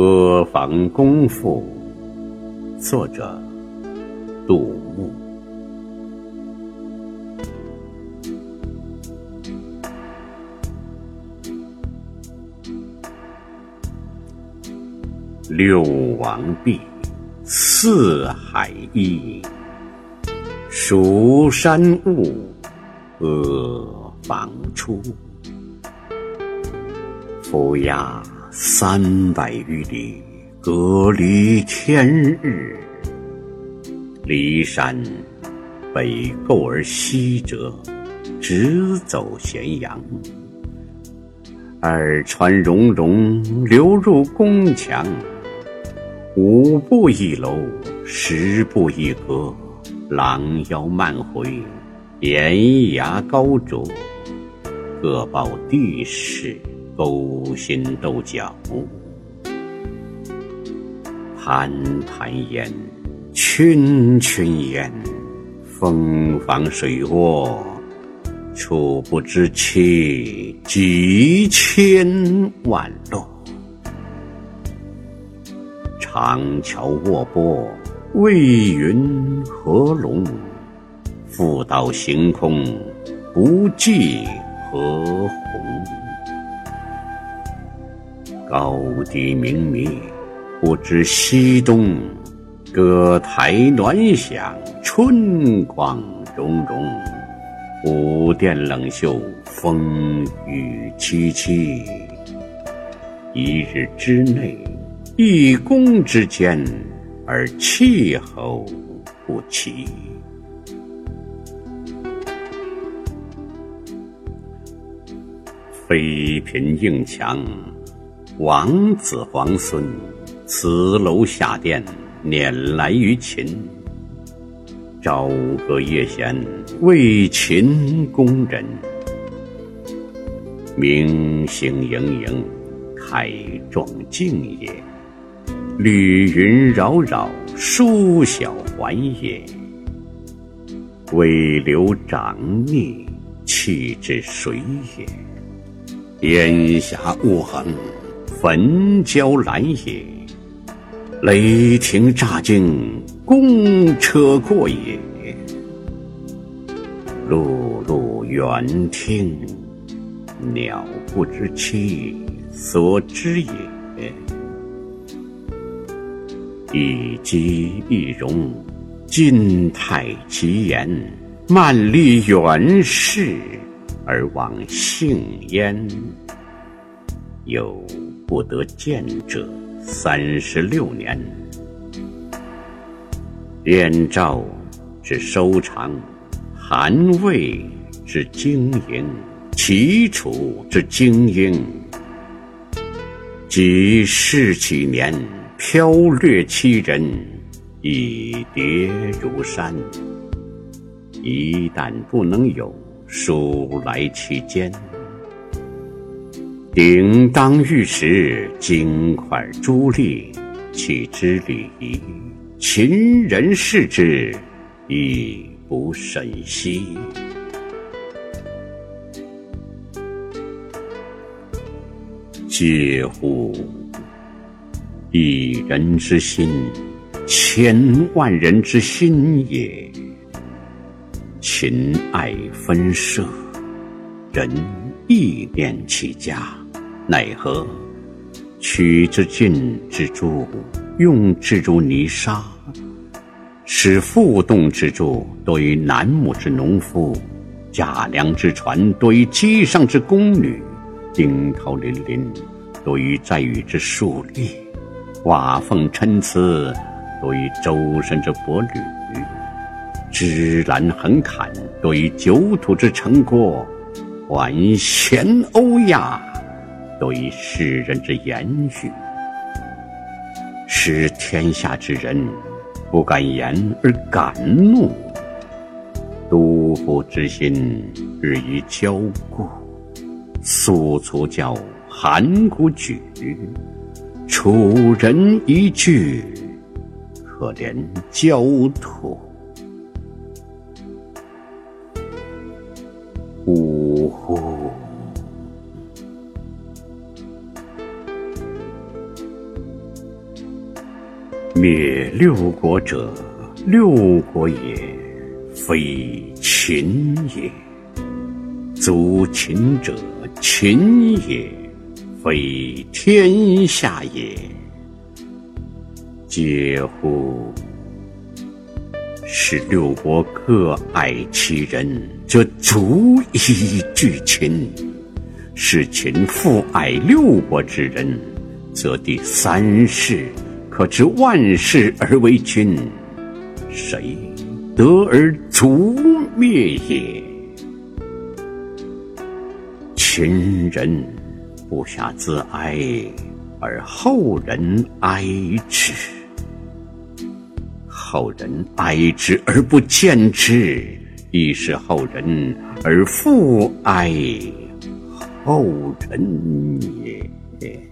阿房宫赋》，作者杜牧。六王毕，四海一，蜀山兀，阿房出。府衙三百余里，隔离天日。骊山北构而西折，直走咸阳。二川溶溶，流入宫墙。五步一楼，十步一阁，廊腰漫回，檐牙高筑，各报地势，勾心斗角。盘盘焉，圈圈焉，风房水卧，处不知期，几千万落。长桥卧波，为云何龙？复道行空，不计何鸿？高低明灭，不知西东。歌台暖响，春光融融。舞殿冷袖，风雨凄凄。一日之内。一宫之间，而气候不齐。妃嫔应强，王子皇孙，辞楼下殿，辇来于秦。朝歌夜弦，为秦宫人。明星盈盈，开壮境也。绿云扰扰，疏晓还也。微流长逆，气至水也。烟霞雾横，焚焦兰也。雷霆乍惊，公车过也。碌碌猿听，鸟不知其所之也。一机一容，金泰其言；漫历远视，而往幸焉。有不得见者三十六年。燕赵之收藏，韩魏之经营，齐楚之精英，几世几年。飘掠其人，以叠如山。一旦不能有，数来其间。鼎当玉石，金块珠砾，岂知礼仪？秦人视之，亦不甚惜。嗟乎！一人之心，千万人之心也。秦爱纷涉，人意念其家，奈何？取之尽之珠，用之如泥沙。使负动之柱多于楠木之农夫，架梁之船多于机上之宫女，惊涛凛凛多于在宇之树立。瓦缝参差，多于周身之帛履；芝兰横槛，多于九土之成果；婉弦欧亚，多于世人之言语。使天下之人不敢言而敢怒，都护之心日益骄固。肃卒教，函谷举。楚人一句，可怜焦土。呜呼！灭六国者，六国也，非秦也；族秦者，秦也，非天下也。嗟乎！使六国各爱其人，则足以拒秦；使秦复爱六国之人，则第三世可知万世而为君，谁得而族灭也？秦人不暇自哀，而后人哀之。后人哀之而不见之，亦是后人而复哀后人也。